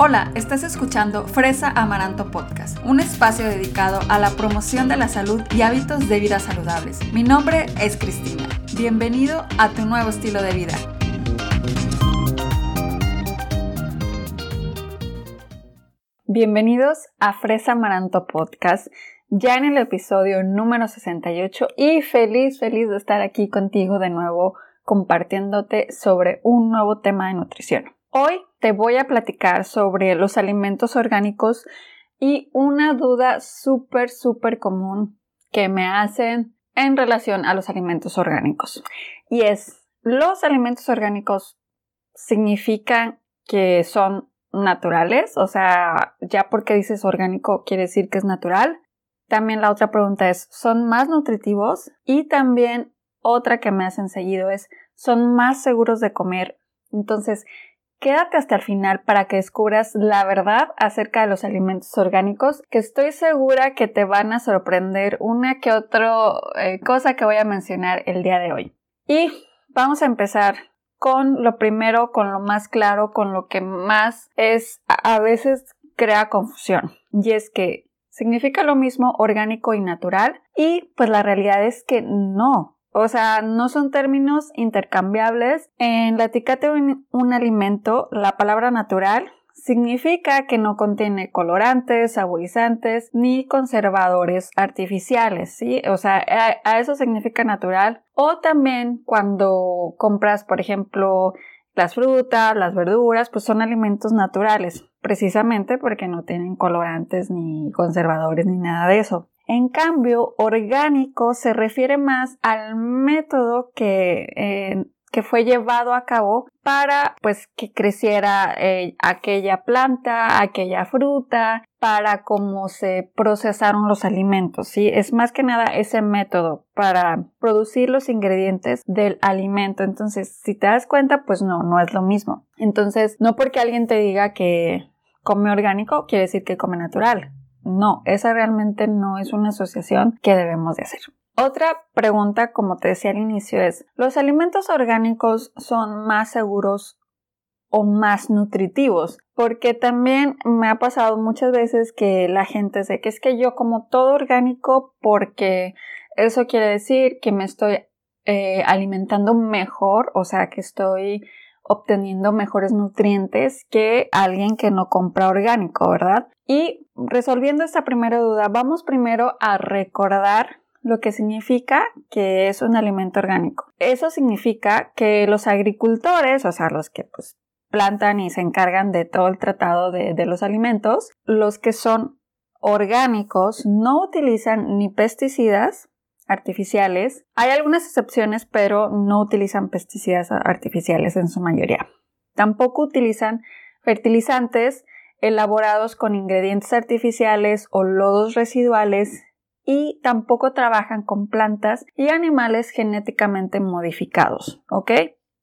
Hola, estás escuchando Fresa Amaranto Podcast, un espacio dedicado a la promoción de la salud y hábitos de vida saludables. Mi nombre es Cristina. Bienvenido a tu nuevo estilo de vida. Bienvenidos a Fresa Amaranto Podcast, ya en el episodio número 68 y feliz, feliz de estar aquí contigo de nuevo compartiéndote sobre un nuevo tema de nutrición. Hoy te voy a platicar sobre los alimentos orgánicos y una duda súper, súper común que me hacen en relación a los alimentos orgánicos. Y es, ¿los alimentos orgánicos significan que son naturales? O sea, ya porque dices orgánico quiere decir que es natural. También la otra pregunta es, ¿son más nutritivos? Y también otra que me hacen seguido es, ¿son más seguros de comer? Entonces, Quédate hasta el final para que descubras la verdad acerca de los alimentos orgánicos, que estoy segura que te van a sorprender una que otra eh, cosa que voy a mencionar el día de hoy. Y vamos a empezar con lo primero, con lo más claro, con lo que más es a veces crea confusión. Y es que significa lo mismo orgánico y natural y pues la realidad es que no. O sea, no son términos intercambiables. En la etiqueta de un, alimento, la palabra natural significa que no contiene colorantes, saborizantes ni conservadores artificiales, ¿sí? O sea, a, eso significa natural. O también cuando compras, por ejemplo, las frutas, las verduras, pues son alimentos naturales, precisamente porque no tienen colorantes ni conservadores ni nada de eso. En cambio, orgánico se refiere más al método que, eh, que fue llevado a cabo para pues que creciera eh, aquella planta, aquella fruta, para cómo se procesaron los alimentos, ¿sí? Es más que nada ese método para producir los ingredientes del alimento. Entonces, si te das cuenta, pues no, no es lo mismo. Entonces, no porque alguien te diga que come orgánico, quiere decir que come natural. No, esa realmente no es una asociación que debemos de hacer. Otra pregunta, como te decía al inicio, es, ¿los alimentos orgánicos son más seguros o más nutritivos? Porque también me ha pasado muchas veces que la gente dice que es que yo como todo orgánico porque eso quiere decir que me estoy eh, alimentando mejor, o sea, que estoy obteniendo mejores nutrientes que alguien que no compra orgánico, ¿verdad? Y resolviendo esta primera duda, vamos primero a recordar lo que significa que es un alimento orgánico. Eso significa que los agricultores, o sea, los que pues plantan y se encargan de todo el tratado de, de los alimentos, los que son orgánicos no utilizan ni pesticidas artificiales. Hay algunas excepciones, pero no utilizan pesticidas artificiales en su mayoría. Tampoco utilizan fertilizantes elaborados con ingredientes artificiales o lodos residuales y tampoco trabajan con plantas y animales genéticamente modificados, ¿ok?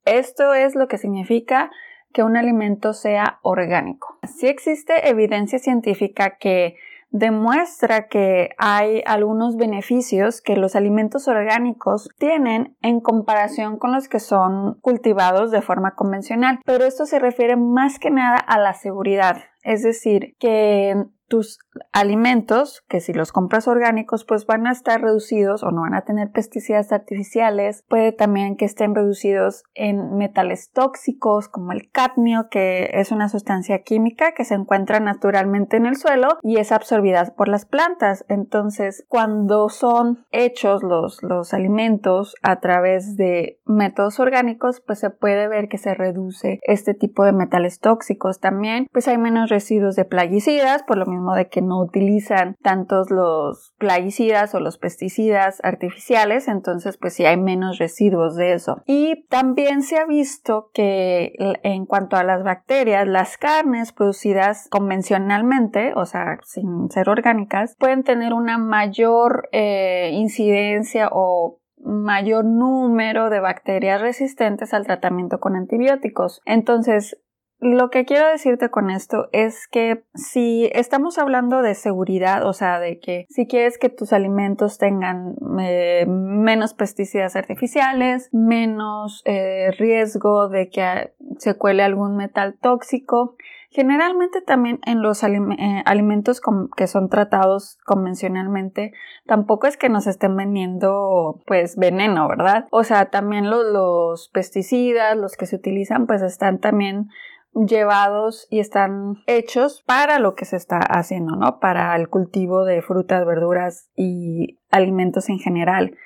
Esto es lo que significa que un alimento sea orgánico. Si existe evidencia científica que demuestra que hay algunos beneficios que los alimentos orgánicos tienen en comparación con los que son cultivados de forma convencional, pero esto se refiere más que nada a la seguridad, es decir, que tus alimentos, que si los compras orgánicos, pues van a estar reducidos o no van a tener pesticidas artificiales. Puede también que estén reducidos en metales tóxicos como el cadmio, que es una sustancia química que se encuentra naturalmente en el suelo y es absorbida por las plantas. Entonces, cuando son hechos los, los alimentos a través de métodos orgánicos, pues se puede ver que se reduce este tipo de metales tóxicos. También, pues hay menos residuos de plaguicidas, por lo mismo de que no utilizan tantos los plaguicidas o los pesticidas artificiales, entonces pues sí hay menos residuos de eso. Y también se ha visto que en cuanto a las bacterias, las carnes producidas convencionalmente, o sea, sin ser orgánicas, pueden tener una mayor eh, incidencia o mayor número de bacterias resistentes al tratamiento con antibióticos. Entonces, lo que quiero decirte con esto es que si estamos hablando de seguridad, o sea, de que si quieres que tus alimentos tengan eh, menos pesticidas artificiales, menos eh, riesgo de que se cuele algún metal tóxico. Generalmente también en los eh, alimentos que son tratados convencionalmente, tampoco es que nos estén vendiendo pues veneno, ¿verdad? O sea, también los pesticidas, los que se utilizan, pues están también llevados y están hechos para lo que se está haciendo, ¿no? Para el cultivo de frutas, verduras y alimentos en general.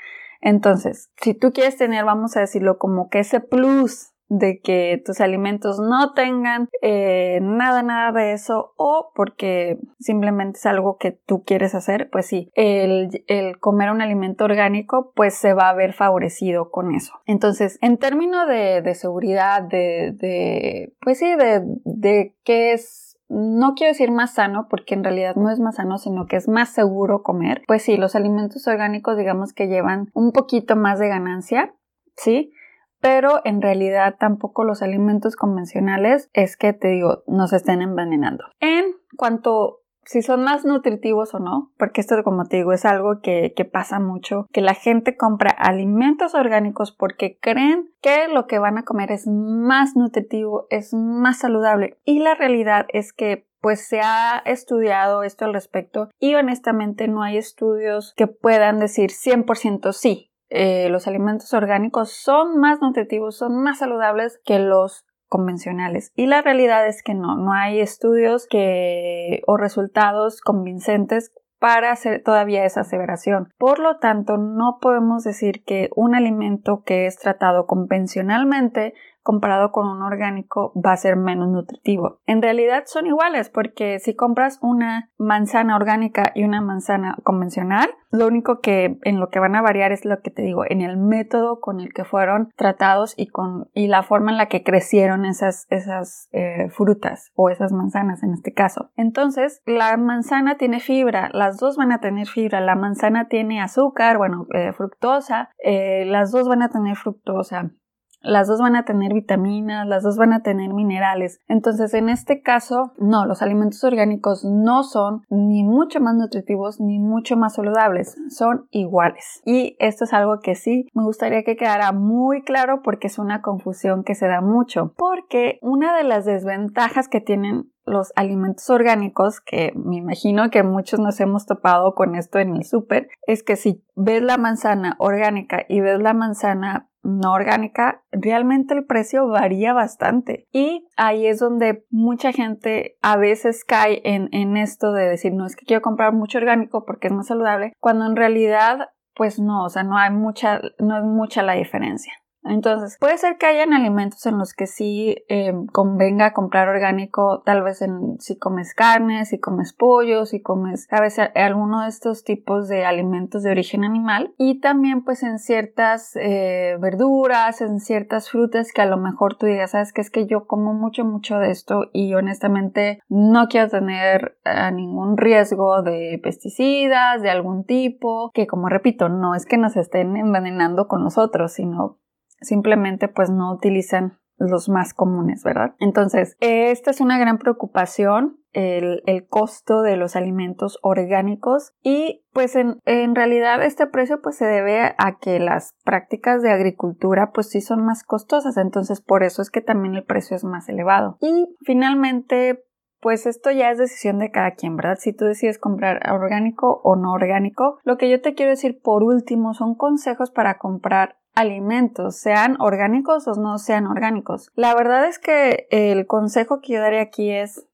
Entonces, si tú quieres tener, vamos a decirlo, como que ese plus de que tus alimentos no tengan eh, nada, nada de eso o porque simplemente es algo que tú quieres hacer, pues sí, el, el, comer un alimento orgánico pues se va a ver favorecido con eso. Entonces, en términos de, de seguridad, de, de, pues sí, de, de qué es no quiero decir más sano porque en realidad no es más sano, sino que es más seguro comer. Pues sí, los alimentos orgánicos digamos que llevan un poquito más de ganancia, ¿sí? Pero en realidad tampoco los alimentos convencionales es que te digo, nos estén envenenando. En cuanto si son más nutritivos o no, porque esto como te digo es algo que, que, pasa mucho, que la gente compra alimentos orgánicos porque creen que lo que van a comer es más nutritivo, es más saludable y la realidad es que pues se ha estudiado esto al respecto y honestamente no hay estudios que puedan decir 100% sí, eh, los alimentos orgánicos son más nutritivos, son más saludables que los convencionales. Y la realidad es que no, no hay estudios que o resultados convincentes para hacer todavía esa aseveración. Por lo tanto, no podemos decir que un alimento que es tratado convencionalmente comparado con un orgánico va a ser menos nutritivo. En realidad son iguales porque si compras una manzana orgánica y una manzana convencional, lo único que en lo que van a variar es lo que te digo, en el método con el que fueron tratados y con y la forma en la que crecieron esas esas eh, frutas o esas manzanas en este caso. Entonces, la manzana tiene fibra, las dos van a tener fibra, la manzana tiene azúcar, bueno, eh, fructosa, eh, las dos van a tener fructosa las dos van a tener vitaminas, las dos van a tener minerales. Entonces, en este caso, no, los alimentos orgánicos no son ni mucho más nutritivos ni mucho más saludables, son iguales. Y esto es algo que sí me gustaría que quedara muy claro porque es una confusión que se da mucho. Porque una de las desventajas que tienen los alimentos orgánicos, que me imagino que muchos nos hemos topado con esto en el súper, es que si ves la manzana orgánica y ves la manzana no orgánica, realmente el precio varía bastante. Y ahí es donde mucha gente a veces cae en, en esto de decir, no es que quiero comprar mucho orgánico porque es más saludable, cuando en realidad, pues no, o sea, no hay mucha, no es mucha la diferencia. Entonces, puede ser que hayan alimentos en los que sí eh, convenga comprar orgánico, tal vez en, si comes carne, si comes pollo, si comes, a veces alguno de estos tipos de alimentos de origen animal. Y también pues en ciertas eh, verduras, en ciertas frutas que a lo mejor tú digas, sabes que es que yo como mucho, mucho de esto y honestamente no quiero tener eh, ningún riesgo de pesticidas, de algún tipo, que como repito, no es que nos estén envenenando con nosotros, sino simplemente pues no utilizan los más comunes, ¿verdad? Entonces, esta es una gran preocupación, el, el costo de los alimentos orgánicos y pues en, en, realidad este precio pues se debe a que las prácticas de agricultura pues sí son más costosas, entonces por eso es que también el precio es más elevado. Y finalmente pues esto ya es decisión de cada quien, ¿verdad? Si tú decides comprar orgánico o no orgánico. Lo que yo te quiero decir por último son consejos para comprar alimentos, sean orgánicos o no sean orgánicos. La verdad es que el consejo que yo daré aquí es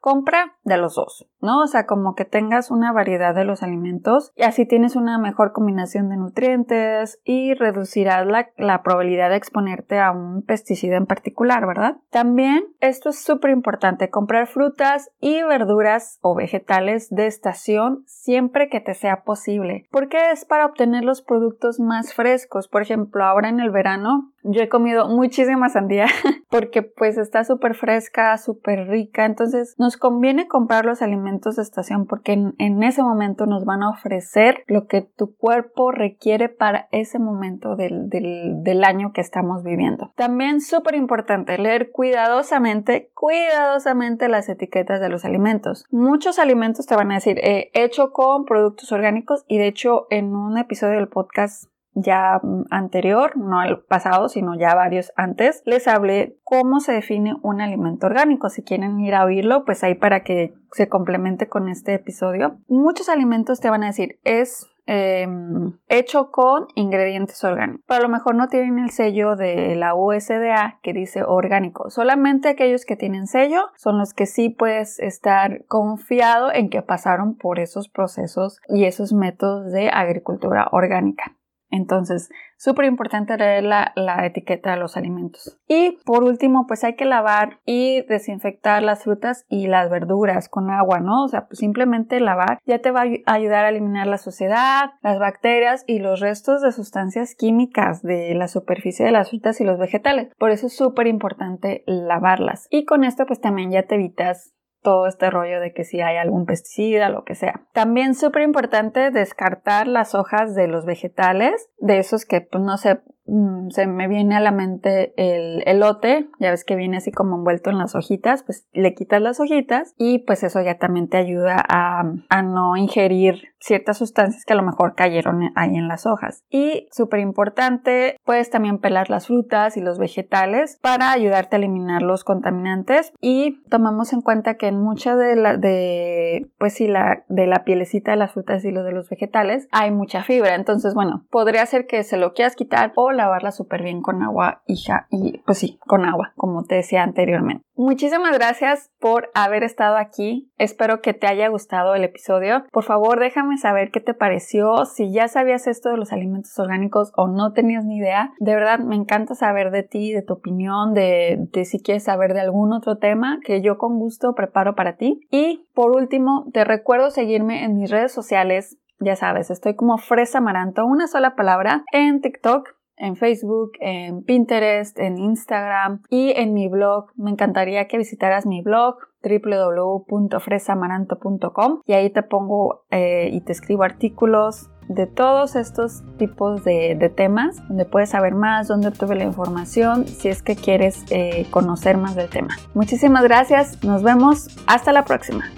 compra de los dos, ¿no? O sea, como que tengas una variedad de los alimentos y así tienes una mejor combinación de nutrientes y reducirás la, la probabilidad de exponerte a un pesticida en particular, ¿verdad? También esto es súper importante, comprar frutas y verduras o vegetales de estación siempre que te sea posible, porque es para obtener los productos más frescos. Por ejemplo, ahora en el verano yo he comido muchísima sandía porque pues está súper fresca, súper rica, entonces nos conviene comprar los alimentos de estación porque en, ese momento nos van a ofrecer lo que tu cuerpo requiere para ese momento del, del año que estamos viviendo. También súper importante leer cuidadosamente, cuidadosamente las etiquetas de los alimentos. Muchos alimentos te van a decir eh, hecho con productos orgánicos y de hecho en un episodio del podcast ya mm, anterior, no al pasado, sino ya varios antes, les hablé cómo se define un alimento orgánico. Si quieren ir a oírlo, pues ahí para que se complemente con este episodio. Muchos alimentos te van a decir, es Em, hecho con ingredientes orgánicos. Pero a lo mejor no tienen el sello de la USDA que dice orgánico. Solamente aquellos que tienen sello son los que sí puedes estar confiado en que pasaron por esos procesos y esos métodos de agricultura orgánica. Entonces, súper importante leer la, etiqueta de los alimentos. Y por último, pues hay que lavar y desinfectar las frutas y las verduras con agua, ¿no? O sea, pues simplemente lavar ya te va a ayudar a eliminar la suciedad, las bacterias y los restos de sustancias químicas de la superficie de las frutas y los vegetales. Por eso es súper importante lavarlas. Y con esto, pues también ya te evitas todo este rollo de que si hay algún pesticida, lo que sea. También súper importante descartar las hojas de los vegetales, de esos que pues no sé, Mm, se me viene a la mente el elote, ya ves que viene así como envuelto en las hojitas, pues le quitas las hojitas y pues eso ya también te ayuda a, no ingerir ciertas sustancias que a lo mejor cayeron ahí en las hojas. Y súper importante, puedes también pelar las frutas y los vegetales para ayudarte a eliminar los contaminantes y tomamos en cuenta que en mucha de la, de, pues sí, la, de la pielecita de las frutas y lo de los vegetales hay mucha fibra. Entonces, bueno, podría ser que se lo quieras quitar o lavarla súper bien con agua hija y pues sí, con agua, como te decía anteriormente. Muchísimas gracias por haber estado aquí. Espero que te haya gustado el episodio. Por favor, déjame saber qué te pareció, si ya sabías esto de los alimentos orgánicos o no tenías ni idea. De verdad, me encanta saber de ti, de tu opinión, de, si quieres saber de algún otro tema que yo con gusto preparo para ti. Y por último, te recuerdo seguirme en mis redes sociales ya sabes, estoy como Fresa Amaranto, una sola palabra, en TikTok, en Facebook, en Pinterest, en Instagram y en mi blog. Me encantaría que visitaras mi blog www.fresamaranto.com y ahí te pongo eh, y te escribo artículos de todos estos tipos de, temas donde puedes saber más, donde obtuve la información si es que quieres eh, conocer más del tema. Muchísimas gracias, nos vemos, hasta la próxima.